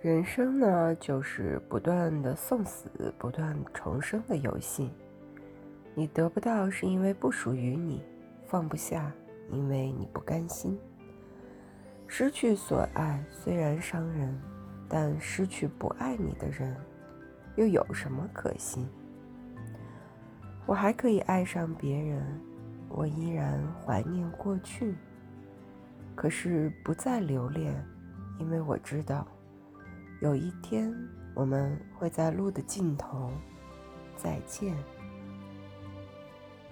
人生呢，就是不断的送死、不断重生的游戏。你得不到是因为不属于你，放不下，因为你不甘心。失去所爱虽然伤人，但失去不爱你的人，又有什么可惜？我还可以爱上别人，我依然怀念过去，可是不再留恋，因为我知道。有一天，我们会在路的尽头再见。